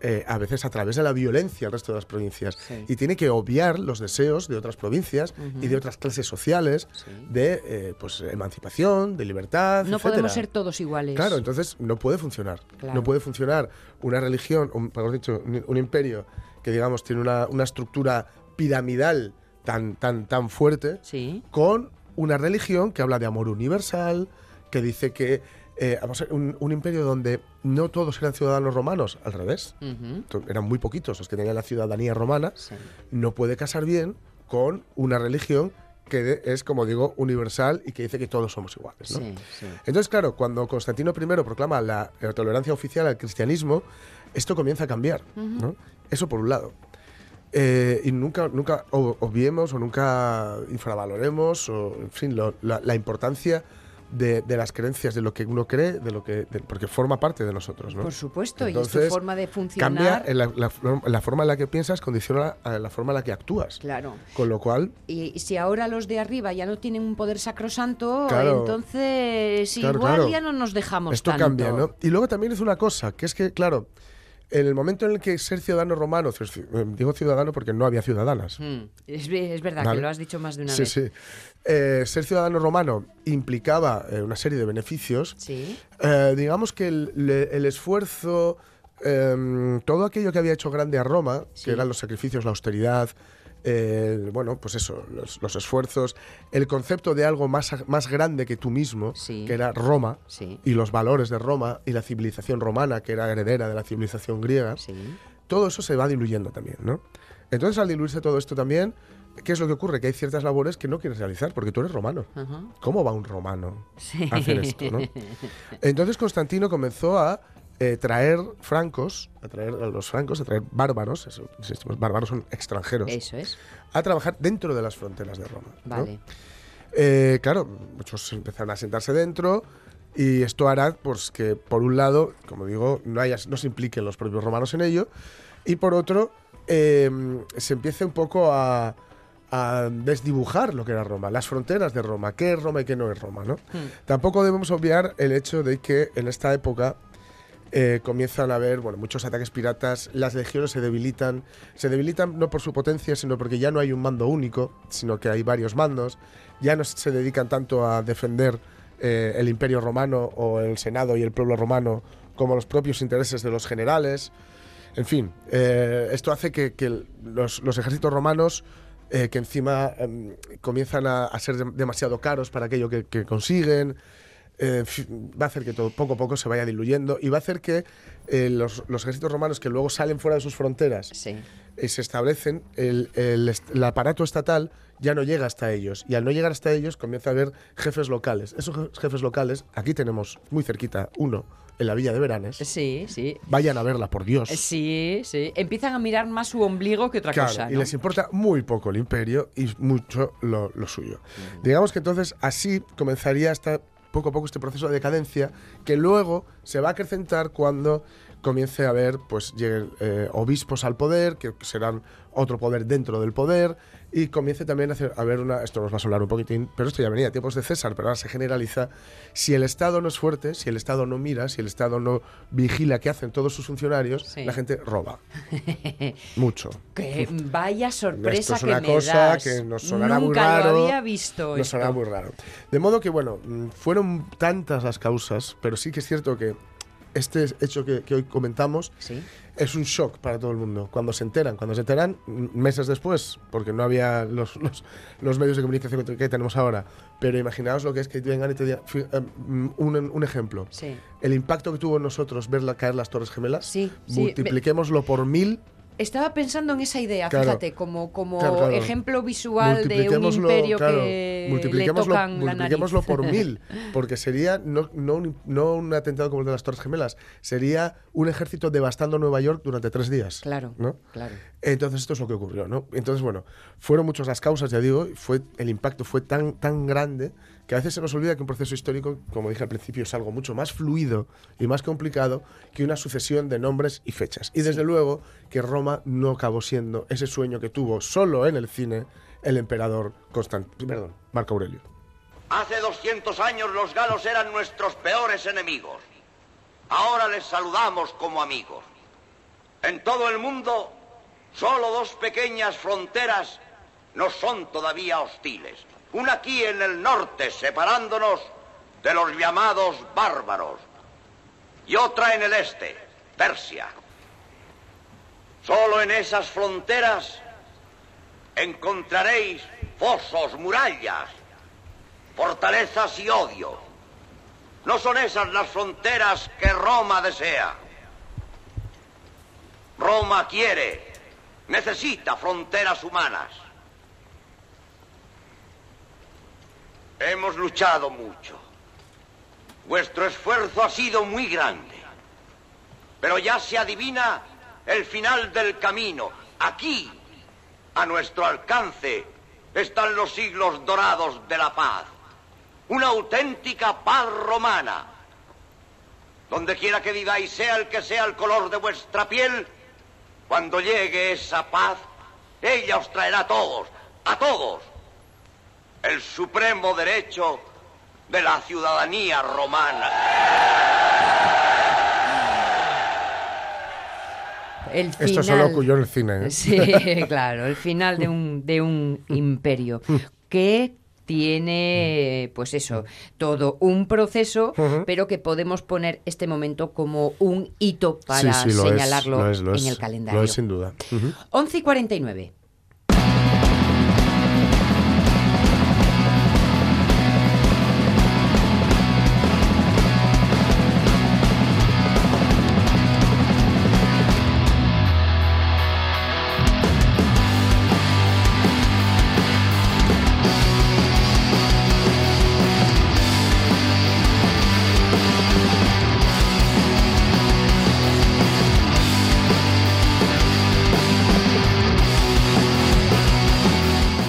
eh, a veces a través de la violencia al resto de las provincias Sí. y tiene que obviar los deseos de otras provincias y de otras clases sociales Sí. de eh, pues emancipación de libertad No podemos ser todos iguales. Claro, entonces no puede funcionar. Claro. No puede funcionar una religión, un, mejor dicho, un, un imperio que digamos tiene una, una estructura piramidal tan, tan, tan fuerte Sí. con una religión que habla de amor universal, que dice que eh, vamos a ver, un, un imperio donde no todos eran ciudadanos romanos, al revés, eran muy poquitos los que tenían la ciudadanía romana, Sí. no puede casar bien con una religión que es, como digo, universal y que dice que todos somos iguales. ¿no? Sí, sí. Entonces, claro, cuando Constantino I proclama la, la tolerancia oficial al cristianismo, esto comienza a cambiar. ¿no? Eso por un lado. Eh, y nunca, nunca obviemos o nunca infravaloremos, o, en fin, lo- la, la importancia de, de las creencias, de lo que uno cree, de lo que, de- porque forma parte de nosotros. ¿no? Por supuesto, y es Entonces, tu forma de funcionar. Cambia la, la forma- la forma en la que piensas, condiciona a la forma en la que actúas. Claro. Con lo cual, Y, y si ahora los de arriba ya no tienen un poder sacrosanto, Claro. entonces Claro, igual claro. ya no nos dejamos Esto tanto. cambia, ¿no? Y luego también es una cosa, que es que, claro, en el momento en el que ser ciudadano romano, eh, digo ciudadano porque no había ciudadanas. Mm, Es, ve- es verdad Vale. que lo has dicho más de una Sí, vez. sí. Eh, ser ciudadano romano implicaba eh, una serie de beneficios. Sí. Eh, digamos que el, esfuerzo, em, todo aquello que había hecho grande a Roma, Sí. que eran los sacrificios, la austeridad, bueno, pues eso, los, los esfuerzos, el concepto de algo más, más grande que tú mismo, Sí. que era Roma, Sí. y los valores de Roma y la civilización romana, que era heredera de la civilización griega, Sí. todo eso se va diluyendo también, ¿no? Entonces, al diluirse todo esto también, ¿qué es lo que ocurre? Que hay ciertas labores que no quieres realizar porque tú eres romano. ¿Cómo va un romano Sí. a hacer esto, no? Entonces Constantino comenzó a eh, traer francos, a traer a los francos, a traer bárbaros, eso, bárbaros son extranjeros, Eso es. a trabajar dentro de las fronteras de Roma. ¿no? Vale. Eh, claro, muchos empezaron a sentarse dentro y esto hará pues, que, por un lado, como digo, no, haya, no se impliquen los propios romanos en ello, y por otro, eh, se empiece un poco a, a desdibujar lo que era Roma, las fronteras de Roma, qué es Roma y qué no es Roma. ¿no? Tampoco debemos obviar el hecho de que en esta época eh, comienzan a haber bueno, muchos ataques piratas, las legiones se debilitan, se debilitan no por su potencia, sino porque ya no hay un mando único, sino que hay varios mandos, ya no se dedican tanto a defender eh, el imperio romano o el senado y el pueblo romano como los propios intereses de los generales. En fin, eh, esto hace que, los, ejércitos romanos, que encima em, comienzan a, ser dem- demasiado caros para aquello que, que consiguen, eh, va a hacer que todo poco a poco se vaya diluyendo y va a hacer que eh, los, los ejércitos romanos que luego salen fuera de sus fronteras Sí. y se establecen, el, el el aparato estatal ya no llega hasta ellos. Y al no llegar hasta ellos comienza a haber jefes locales. Esos je- jefes locales, aquí tenemos muy cerquita uno, en la villa de Veranes. Sí, sí. Vayan a verla, por Dios. Sí, sí. Empiezan a mirar más su ombligo que otra Claro, cosa. y ¿no? les importa muy poco el imperio y mucho lo, lo suyo. Digamos que entonces así comenzaría hasta poco a poco este proceso de decadencia que luego se va a acrecentar cuando comience a haber, pues lleguen eh, obispos al poder, que serán otro poder dentro del poder, y comience también a, hacer- a haber una, esto nos va a sonar un poquitín, pero esto ya venía a tiempos de César, pero ahora se generaliza, si el Estado no es fuerte, si el Estado no mira, si el Estado no vigila qué hacen todos sus funcionarios, Sí. la gente roba. <laughs> Mucho. Que vaya sorpresa Esto es que una me cosa das. que nos sonará muy Nunca raro. lo había visto. Nos esto. sonará muy raro. De modo que, bueno, mm, fueron tantas las causas, pero sí que es cierto que este hecho que, que hoy comentamos Sí. es un shock para todo el mundo. Cuando se enteran, cuando se enteran meses después, porque no había los, <laughs> los, los medios de comunicación que que tenemos ahora. Pero imaginaos lo que es que vengan y te digan, mm, un, un ejemplo. Sí. El impacto que tuvo en nosotros ver la- caer las Torres Gemelas, sí, multipliquémoslo por mil Estaba pensando en esa idea, Claro. fíjate, como, como Claro, claro. ejemplo visual de un imperio que le multipliquémoslo, tocan la nariz. por <laughs> mil, porque sería no, no, un, no un atentado como el de las Torres Gemelas, sería un ejército devastando Nueva York durante tres días. Claro, ¿no? claro. Entonces esto es lo que ocurrió, ¿no? Entonces, bueno, fueron muchas las causas, ya digo, fue, el impacto fue tan, tan grande que a veces se nos olvida que un proceso histórico, como dije al principio, es algo mucho más fluido y más complicado que una sucesión de nombres y fechas. Y desde luego que Roma no acabó siendo ese sueño que tuvo solo en el cine el emperador Constantino, perdón, Marco Aurelio. Hace 200 años los galos eran nuestros peores enemigos. Ahora les saludamos como amigos. En todo el mundo, solo dos pequeñas fronteras nos son todavía hostiles. Una aquí en el norte, separándonos de los llamados bárbaros. Y otra en el este, Persia. Solo en esas fronteras encontraréis fosos, murallas, fortalezas y odio. No son esas las fronteras que Roma desea. Roma quiere, necesita fronteras humanas. Hemos luchado mucho. Vuestro esfuerzo ha sido muy grande. Pero ya se adivina el final del camino. Aquí, a nuestro alcance, están los siglos dorados de la paz. Una auténtica paz romana. Donde quiera que viváis, sea el que sea el color de vuestra piel, cuando llegue esa paz, ella os traerá a todos, a todos, el supremo derecho de la ciudadanía romana. El final. Esto solo ocurrió en el cine. ¿eh? Sí, <laughs> claro, el final de un, de un imperio que tiene, pues eso, todo un proceso, pero que podemos poner este momento como un hito para Sí, sí, lo es, señalarlo lo es, lo en es, el calendario. Lo es sin duda. Ujú. 11 y 49.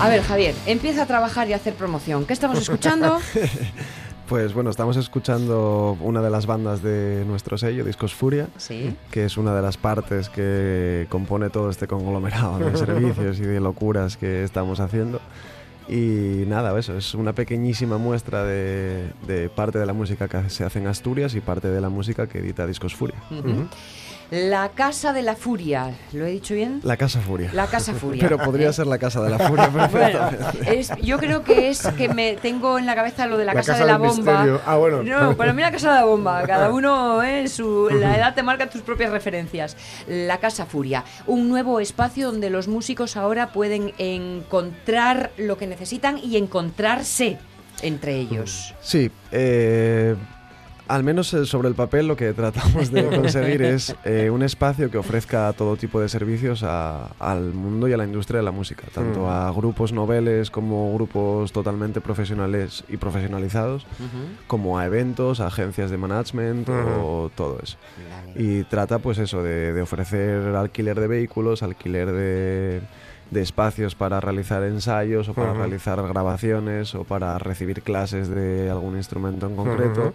Ver, Javier, empieza a trabajar y a hacer promoción. ¿Qué estamos escuchando? <laughs> Pues bueno, estamos escuchando una de las bandas de nuestro sello, Discos Furia, Sí. que es una de las partes que compone todo este conglomerado de <laughs> servicios y de locuras que estamos haciendo. Y nada, eso, es una pequeñísima muestra de, de parte de la música que se hace en Asturias y parte de la música que edita Discos Furia. La Casa de la Furia. ¿Lo he dicho bien? La Casa Furia. La Casa Furia. Pero podría ser la Casa de la Furia <laughs> Bueno, es, yo creo que es que me tengo en la cabeza lo de la, La casa, casa de la bomba. Ah, bueno. No, para mí la casa de la bomba. Cada <laughs> uno, ¿eh? Su, la edad te marca tus propias referencias. La Casa Furia. Un nuevo espacio donde los músicos ahora pueden encontrar lo que necesitan y encontrarse. entre ellos. Sí, eh, al menos eh, sobre el papel lo que tratamos de <laughs> conseguir es eh, un espacio que ofrezca todo tipo de servicios a- al mundo y a la industria de la música, tanto Mm. a grupos noveles como grupos totalmente profesionales y profesionalizados, como a eventos, a agencias de management o todo eso. Y trata pues eso de, de ofrecer alquiler de vehículos, alquiler de, de espacios para realizar ensayos o para realizar grabaciones o para recibir clases de algún instrumento en concreto.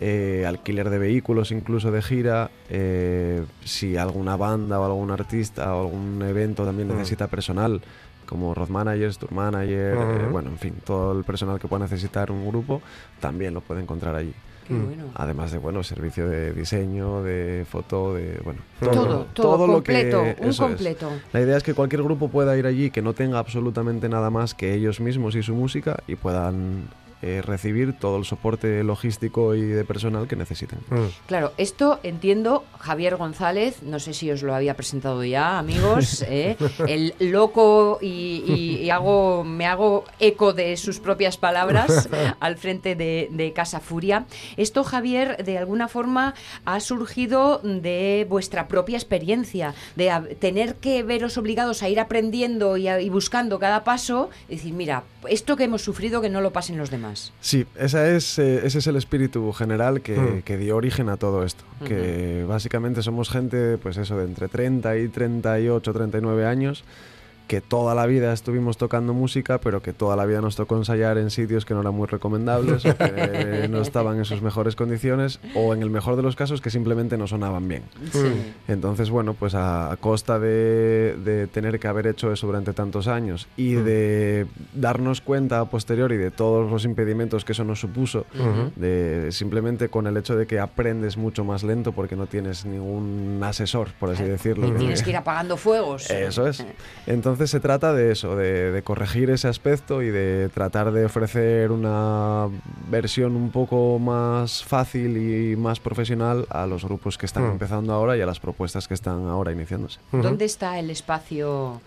Eh, alquiler de vehículos incluso de gira, eh, si alguna banda o algún artista o algún evento también Mm. necesita personal, como road managers, tour manager, eh, bueno, en fin, todo el personal que pueda necesitar un grupo, también lo puede encontrar allí. Qué bueno. Además de, bueno, servicio de diseño, de foto, de, bueno, Todo, todo, lo que- un es. completo. La idea es que cualquier grupo pueda ir allí que no tenga absolutamente nada más que ellos mismos y su música y puedan eh, recibir todo el soporte logístico y de personal que necesiten. Mm. Claro, esto entiendo, Javier González, no sé si os lo había presentado ya, amigos, <laughs> ¿eh? el loco y, y- y hago, me hago eco de sus propias palabras <laughs> al frente de, de Casa Furia. Esto, Javier, de alguna forma ha surgido de vuestra propia experiencia, de tener que veros obligados a ir aprendiendo y, a- y buscando cada paso, y decir, mira, esto que hemos sufrido que no lo pasen los demás. Sí, esa es, eh, ese es el espíritu general que, Mm. que dio origen a todo esto. Que básicamente somos gente, pues eso, de entre 30 y 38, 39 años, que toda la vida estuvimos tocando música, pero que toda la vida nos tocó ensayar en sitios que no eran muy recomendables, o que <laughs> no estaban en sus mejores condiciones, o en el mejor de los casos que simplemente no sonaban bien. Entonces, bueno, pues a, a costa de, de tener que haber hecho eso durante tantos años y de darnos cuenta a posteriori de todos los impedimentos que eso nos supuso, de simplemente con el hecho de que aprendes mucho más lento porque no tienes ningún asesor, por así decirlo. Y tienes que ir apagando fuegos. eso es. Entonces se trata de eso, de, de corregir ese aspecto y de tratar de ofrecer una versión un poco más fácil y más profesional a los grupos que están Mm. empezando ahora y a las propuestas que están ahora iniciándose. ¿Dónde está el espacio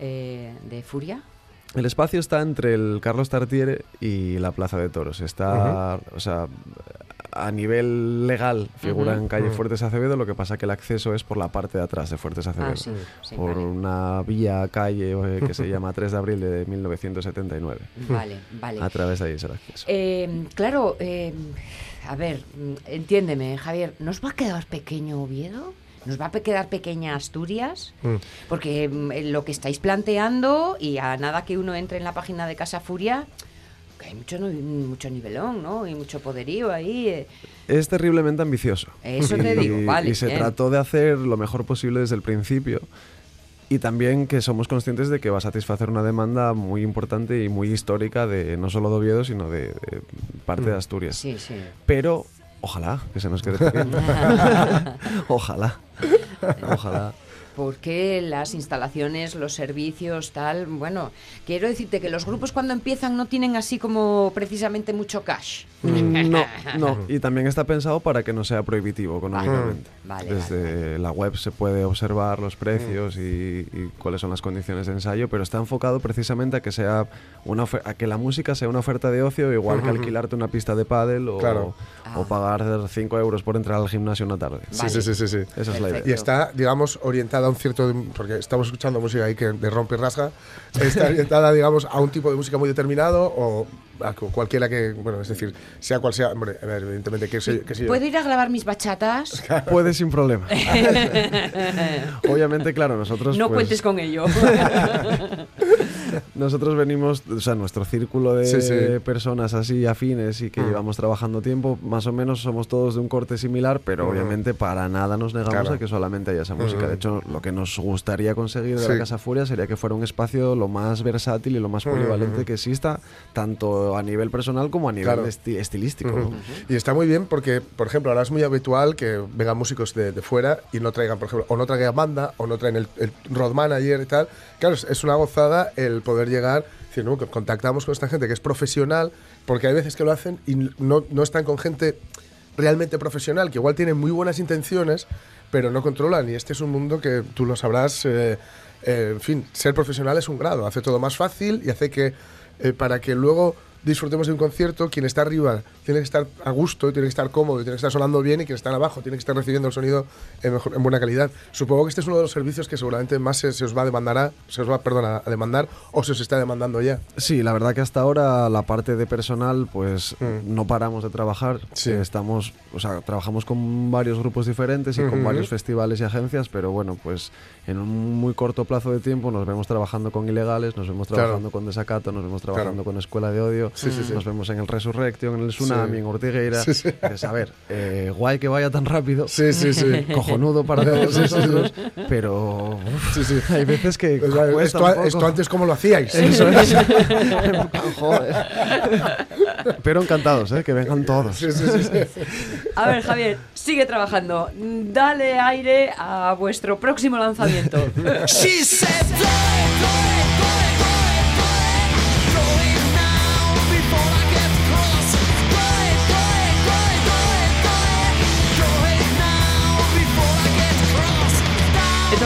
eh, de Furia? El espacio está entre el Carlos Tartiere y la Plaza de Toros. Está, o sea, a nivel legal figura en calle Ujú. Fuertes Acevedo, lo que pasa que el acceso es por la parte de atrás de Fuertes Acevedo. Ah, sí, sí, por vale. una vía calle eh, que se llama 3 de abril de 1979. Vale, vale. A través de ahí es el acceso. Eh, claro, eh, a ver, mm, entiéndeme, Javier, ¿nos va a quedar pequeño Oviedo? ¿Nos va a quedar pequeña Asturias? Mm. Porque mm, eh, lo que estáis planteando, y a nada que uno entre en la página de Casa Furia, que hay mucho, mucho nivelón, ¿no? Y mucho poderío ahí. eh. Es terriblemente ambicioso. Eso te <laughs> Y- digo, vale, Y se bien. trató de hacer lo mejor posible desde el principio. Y también que somos conscientes de que va a satisfacer una demanda muy importante y muy histórica de no solo de Oviedo, sino de, de parte de Asturias. Sí, sí. Pero ojalá que se nos quede pequeño. <laughs> <laughs> ojalá. Ojalá. Porque las instalaciones, los servicios, tal, bueno, quiero decirte que los grupos cuando empiezan no tienen así como precisamente mucho cash. Mm, <laughs> No, no. Y también está pensado para que no sea prohibitivo económicamente. Vale, Desde la web se puede observar los precios y, y cuáles son las condiciones de ensayo, pero está enfocado precisamente a que sea una a que la música sea una oferta de ocio, igual que alquilarte una pista de pádel o, Claro. o pagar 5 euros por entrar al gimnasio una tarde. Sí, sí, sí, sí, sí. Esa es la idea. Y está, digamos, orientada a un cierto. Porque estamos escuchando música ahí que de rompe y rasga. Está orientada, digamos, a un tipo de música muy determinado o a cu- cualquiera que. Bueno, es decir, sea cual sea. Hombre, a ver, evidentemente, que sé, yo. ¿Puedo ir a grabar mis bachatas? <laughs> Puede sin problema. <laughs> Obviamente, claro, nosotros. no pues, cuentes con ello. <laughs> Nosotros venimos, o sea, nuestro círculo de Sí, sí. personas así afines y que Mm. llevamos trabajando tiempo, más o menos somos todos de un corte similar, pero Ujú. obviamente para nada nos negamos Claro. a que solamente haya esa música. Ujú. De hecho, lo que nos gustaría conseguir de Sí. la Casa Furia sería que fuera un espacio lo más versátil y lo más polivalente que exista, tanto a nivel personal como a nivel Claro. esti- estilístico. Y está muy bien porque, por ejemplo, ahora es muy habitual que vengan músicos de, de fuera y no traigan, por ejemplo, o no traigan banda, o no traen el, el road manager y tal. Claro, es, una gozada el poder llegar, decir, ¿no? contactamos con esta gente que es profesional, porque hay veces que lo hacen y no, no están con gente realmente profesional, que igual tienen muy buenas intenciones, pero no controlan. Y este es un mundo que tú lo sabrás, eh, eh, en fin, ser profesional es un grado, hace todo más fácil y hace que, eh, para que luego disfrutemos de un concierto, quien está arriba tiene que estar a gusto, tiene que estar cómodo, tiene que estar sonando bien y quien está abajo tiene que estar recibiendo el sonido en, mejor- en buena calidad. Supongo que este es uno de los servicios que seguramente más se, se os va a demandar, se os va, perdona, a demandar o se os está demandando ya. Sí, la verdad que hasta ahora la parte de personal, pues Mm. no paramos de trabajar. Sí. Estamos, o sea, trabajamos con varios grupos diferentes y con varios festivales y agencias, pero bueno, pues en un muy corto plazo de tiempo nos vemos trabajando con ilegales, nos vemos Claro. trabajando con Desacato, nos vemos trabajando Claro. con Escuela de Odio, Sí, sí, sí. nos vemos en el Resurrection, en el Tsunami, Sí. en Ortigueira. Sí, sí. Dices, a ver, eh, guay que vaya tan rápido. Sí, sí, sí. <laughs> Cojonudo para todos Sí, sí, sí. nosotros, pero uf, Sí, sí. hay veces que Pues, esto, antes, ¿cómo lo hacíais? Eso es. <laughs> <laughs> Joder. Pero encantados, ¿eh? que vengan todos. Sí, sí, sí, sí. A ver, Javier, sigue trabajando. Dale aire a vuestro próximo lanzamiento.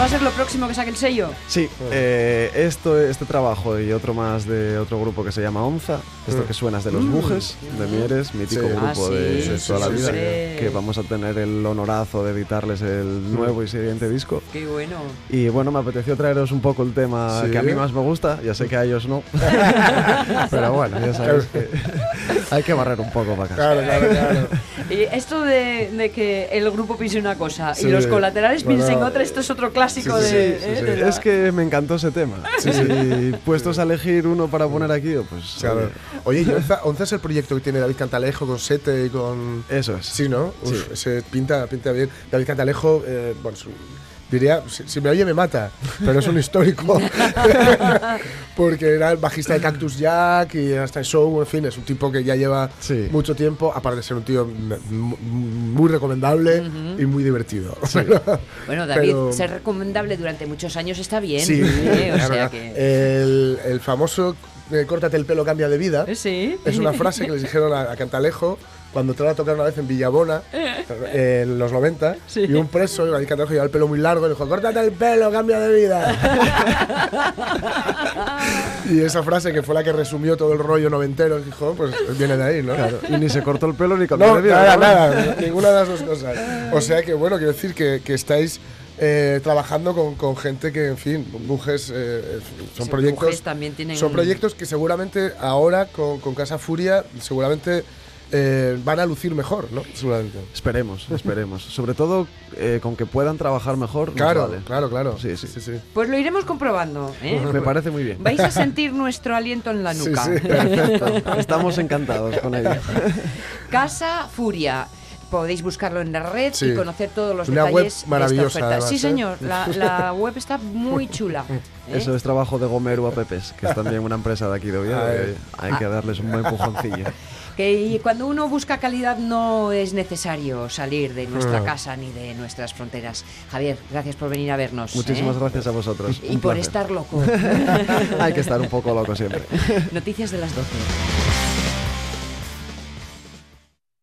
Va a ser lo próximo que saque el sello? Sí, eh, esto, este trabajo y otro más de otro grupo que se llama Onza, esto que suena es de los Bujes, de Mieres, mítico Sí. grupo Ah, sí, de, sí, toda la vida, sí. que vamos a tener el honorazo de editarles el nuevo y siguiente disco. Qué bueno. Y bueno, me apeteció traeros un poco el tema Sí. que a mí más me gusta, ya sé que a ellos no, <laughs> pero bueno, ya sabéis que <laughs> hay que barrer un poco para acá. Claro, claro, claro. Y esto de, de que el grupo piense una cosa Sí. y los colaterales Bueno, piensen otra, esto es otro clásico sí, sí, de, sí, ¿eh? sí. de la- Es que me encantó ese tema. Y puestos a elegir uno para poner aquí, pues Claro. Oye, y Onza, Onza es el proyecto que tiene David Cantalejo con Sete y con... eso es. Sí, ¿no? Uf, Sí. ese pinta, pinta bien. David Cantalejo, eh, bueno, es un- diría, si, si me oye me mata, pero es un histórico. <laughs> Porque era el bajista de Cactus Jack y hasta el show, en fin, es un tipo que ya lleva Sí. mucho tiempo, aparte de ser un tío muy recomendable y muy divertido. <laughs> Bueno, David, Pero- ser recomendable durante muchos años está bien. Sí, ¿eh? O claro, sea claro. que... el, el famoso eh, córtate el pelo, cambia de vida. Sí. Es una frase que les dijeron a, a Cantalejo cuando entró a tocar una vez en Villabona, en los 90, Sí. y un preso, David Cantalejo llevaba el pelo muy largo, y le dijo, córtate el pelo, cambia de vida. <laughs> y esa frase que fue la que resumió todo el rollo noventero, dijo, pues viene de ahí, ¿no? Claro, y ni se cortó el pelo ni cambió No, de vida. nada, ¿no? nada, ninguna de las dos cosas. O sea que, bueno, quiero decir que, que estáis eh, trabajando con, con gente que, en fin, Bujes eh, son Sí, proyectos... Bujes también tienen- Son proyectos que seguramente ahora con, con Casa Furia seguramente eh, van a lucir mejor, ¿no? Seguramente. Esperemos, esperemos. Sobre todo eh, con que puedan trabajar mejor. Claro, vale. claro, claro. Sí, sí. Pues lo iremos comprobando. ¿eh? Me parece muy bien. Vais a sentir nuestro aliento en la Sí, nuca. sí. Perfecto. <laughs> Estamos encantados con ello. <laughs> Casa Furia. Podéis buscarlo en la red Sí. y conocer todos los Una web detalles de esta maravillosa, oferta. además, sí, ¿eh? señor. La, la <laughs> web está muy chula. ¿eh? Eso es trabajo de Gomeru Apepes, que es también una empresa de aquí de que Hay que darles un buen empujoncillo. Que y cuando uno busca calidad no es necesario salir de nuestra Ah. casa ni de nuestras fronteras. Javier, gracias por venir a vernos. Muchísimas ¿eh? gracias a vosotros. Y Un por placer. estar loco. <laughs> Hay que estar un poco loco siempre. Noticias de las 12.